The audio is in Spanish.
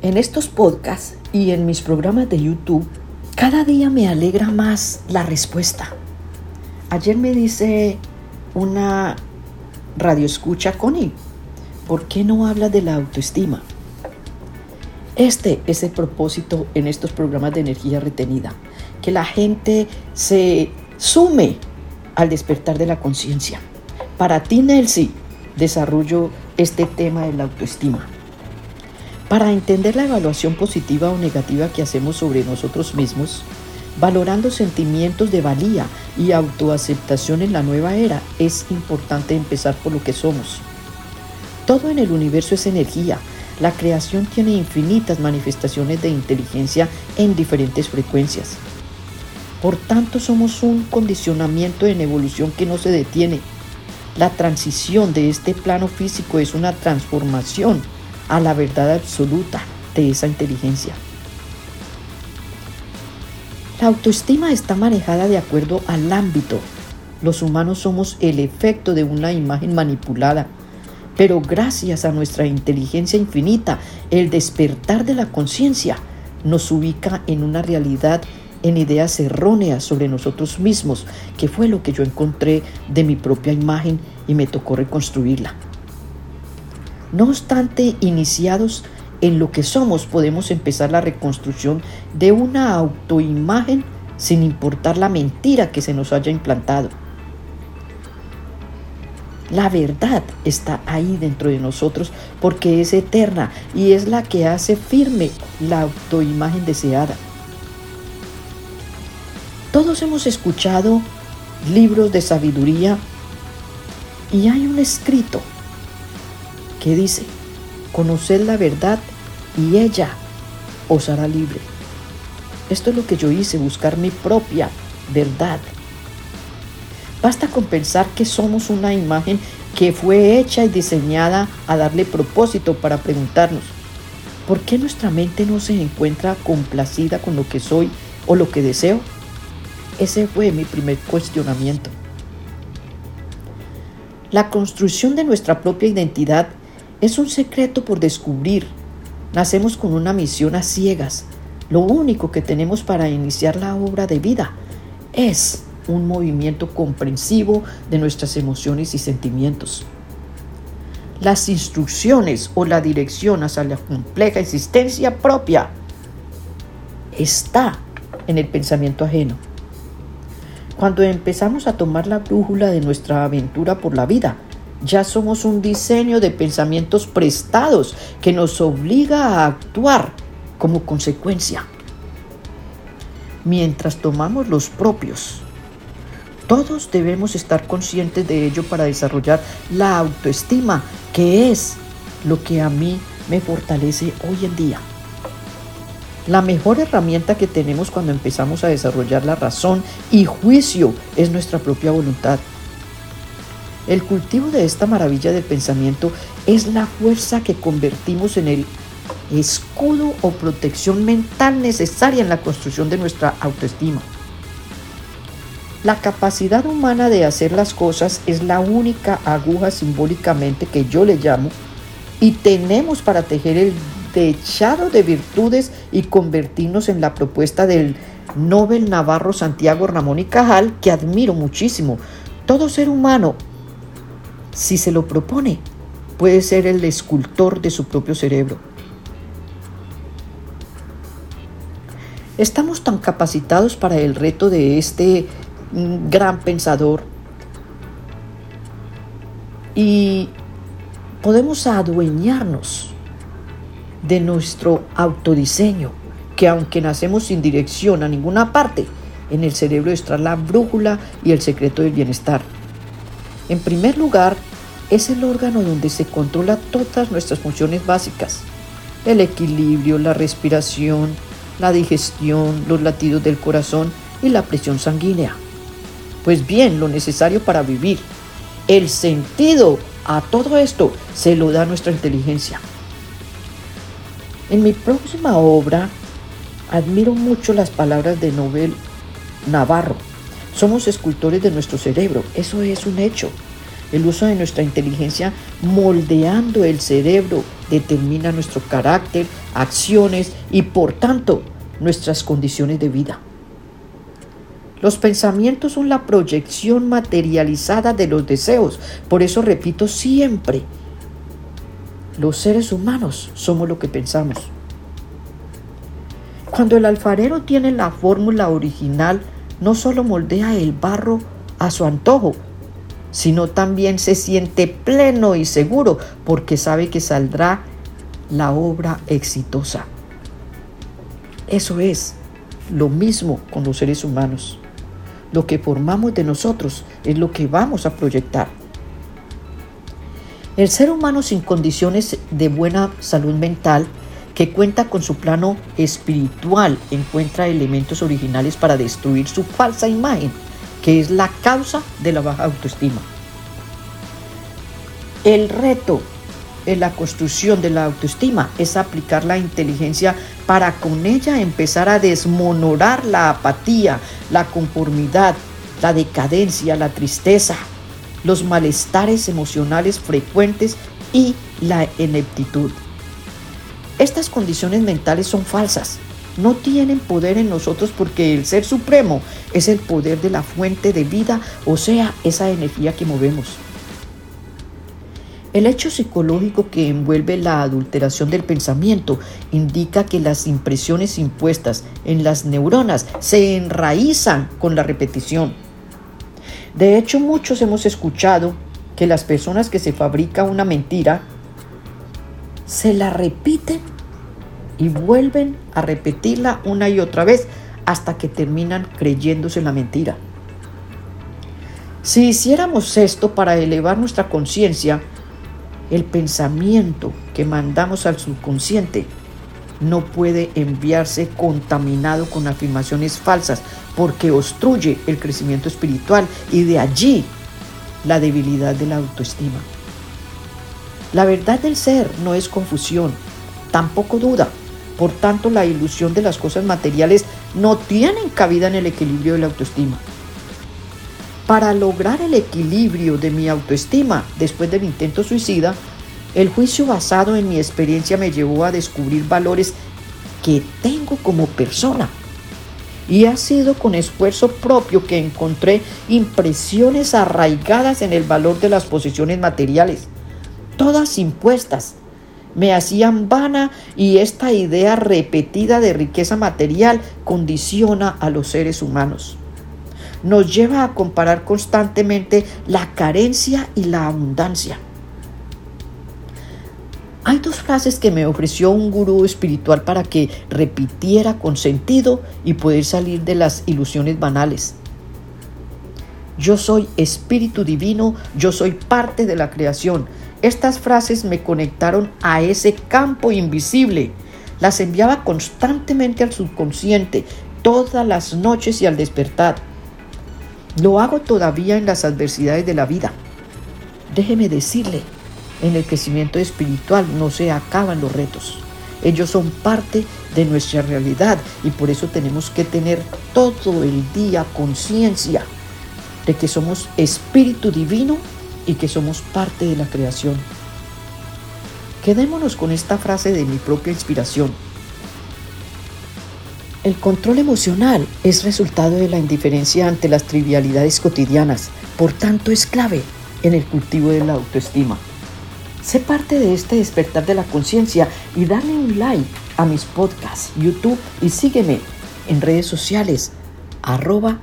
En estos podcasts y en mis programas de YouTube, cada día me alegra más la respuesta. Ayer me dice una radioescucha, Connie, ¿por qué no habla de la autoestima? Este es el propósito en estos programas de energía retenida, que la gente se sume al despertar de la conciencia. Para ti, Nelsie, desarrollo este tema de la autoestima. Para entender la evaluación positiva o negativa que hacemos sobre nosotros mismos, valorando sentimientos de valía y autoaceptación en la nueva era, es importante empezar por lo que somos. Todo en el universo es energía. La creación tiene infinitas manifestaciones de inteligencia en diferentes frecuencias. Por tanto, somos un condicionamiento en evolución que no se detiene. La transición de este plano físico es una transformación a la verdad absoluta de esa inteligencia. La autoestima está manejada de acuerdo al ámbito. Los humanos somos el efecto de una imagen manipulada, pero gracias a nuestra inteligencia infinita, el despertar de la conciencia nos ubica en una realidad en ideas erróneas sobre nosotros mismos, que fue lo que yo encontré de mi propia imagen y me tocó reconstruirla. No obstante, iniciados en lo que somos, podemos empezar la reconstrucción de una autoimagen sin importar la mentira que se nos haya implantado. La verdad está ahí dentro de nosotros porque es eterna y es la que hace firme la autoimagen deseada. Todos hemos escuchado libros de sabiduría y hay un escrito que dice, conoced la verdad y ella os hará libre. Esto es lo que yo hice, buscar mi propia verdad. Basta con pensar que somos una imagen que fue hecha y diseñada a darle propósito para preguntarnos, ¿por qué nuestra mente no se encuentra complacida con lo que soy o lo que deseo? Ese fue mi primer cuestionamiento. La construcción de nuestra propia identidad es un secreto por descubrir. Nacemos con una misión a ciegas. Lo único que tenemos para iniciar la obra de vida es un movimiento comprensivo de nuestras emociones y sentimientos. Las instrucciones o la dirección hacia la compleja existencia propia está en el pensamiento ajeno. Cuando empezamos a tomar la brújula de nuestra aventura por la vida, ya somos un diseño de pensamientos prestados que nos obliga a actuar como consecuencia. Mientras tomamos los propios, todos debemos estar conscientes de ello para desarrollar la autoestima, que es lo que a mí me fortalece hoy en día. La mejor herramienta que tenemos cuando empezamos a desarrollar la razón y juicio es nuestra propia voluntad. El cultivo de esta maravilla del pensamiento es la fuerza que convertimos en el escudo o protección mental necesaria en la construcción de nuestra autoestima. La capacidad humana de hacer las cosas es la única aguja simbólicamente que yo le llamo y tenemos para tejer el techado de virtudes y convertirnos en la propuesta del Nobel Navarro Santiago Ramón y Cajal, que admiro muchísimo. Todo ser humano si se lo propone, puede ser el escultor de su propio cerebro. Estamos tan capacitados para el reto de este gran pensador y podemos adueñarnos de nuestro autodiseño, que aunque nacemos sin dirección a ninguna parte, en el cerebro está la brújula y el secreto del bienestar. En primer lugar, es el órgano donde se controla todas nuestras funciones básicas. El equilibrio, la respiración, la digestión, los latidos del corazón y la presión sanguínea. Pues bien, lo necesario para vivir. El sentido a todo esto se lo da nuestra inteligencia. En mi próxima obra admiro mucho las palabras de Nobel Navarro. Somos escultores de nuestro cerebro, eso es un hecho. El uso de nuestra inteligencia moldeando el cerebro determina nuestro carácter, acciones y por tanto nuestras condiciones de vida. Los pensamientos son la proyección materializada de los deseos. Por eso repito siempre, los seres humanos somos lo que pensamos. Cuando el alfarero tiene la fórmula original, no solo moldea el barro a su antojo, sino también se siente pleno y seguro porque sabe que saldrá la obra exitosa. Eso es lo mismo con los seres humanos. Lo que formamos de nosotros es lo que vamos a proyectar. El ser humano sin condiciones de buena salud mental, que cuenta con su plano espiritual, encuentra elementos originales para destruir su falsa imagen, que es la causa de la baja autoestima. El reto en la construcción de la autoestima es aplicar la inteligencia para con ella empezar a desmonorar la apatía, la conformidad, la decadencia, la tristeza, los malestares emocionales frecuentes y la ineptitud. Estas condiciones mentales son falsas, no tienen poder en nosotros porque el Ser Supremo es el poder de la fuente de vida, o sea, esa energía que movemos. El hecho psicológico que envuelve la adulteración del pensamiento indica que las impresiones impuestas en las neuronas se enraizan con la repetición. De hecho, muchos hemos escuchado que las personas que se fabrica una mentira se la repiten y vuelven a repetirla una y otra vez hasta que terminan creyéndose la mentira. Si hiciéramos esto para elevar nuestra conciencia, el pensamiento que mandamos al subconsciente no puede enviarse contaminado con afirmaciones falsas porque obstruye el crecimiento espiritual y de allí la debilidad de la autoestima. La verdad del ser no es confusión, tampoco duda. Por tanto, la ilusión de las cosas materiales no tienen cabida en el equilibrio de la autoestima. Para lograr el equilibrio de mi autoestima después del intento suicida, el juicio basado en mi experiencia me llevó a descubrir valores que tengo como persona. Y ha sido con esfuerzo propio que encontré impresiones arraigadas en el valor de las posesiones materiales, todas impuestas. Me hacían vana y esta idea repetida de riqueza material condiciona a los seres humanos nos lleva a comparar constantemente la carencia y la abundancia. Hay dos frases que me ofreció un gurú espiritual para que repitiera con sentido y poder salir de las ilusiones banales. Yo soy espíritu divino, yo soy parte de la creación. Estas frases me conectaron a ese campo invisible. Las enviaba constantemente al subconsciente, todas las noches y al despertar. Lo hago todavía en las adversidades de la vida. Déjeme decirle, en el crecimiento espiritual no se acaban los retos. Ellos son parte de nuestra realidad y por eso tenemos que tener todo el día conciencia de que somos espíritu divino y que somos parte de la creación. Quedémonos con esta frase de mi propia inspiración. El control emocional es resultado de la indiferencia ante las trivialidades cotidianas, por tanto es clave en el cultivo de la autoestima. Sé parte de este despertar de la conciencia y dale un like a mis podcasts, YouTube y sígueme en redes sociales arroba.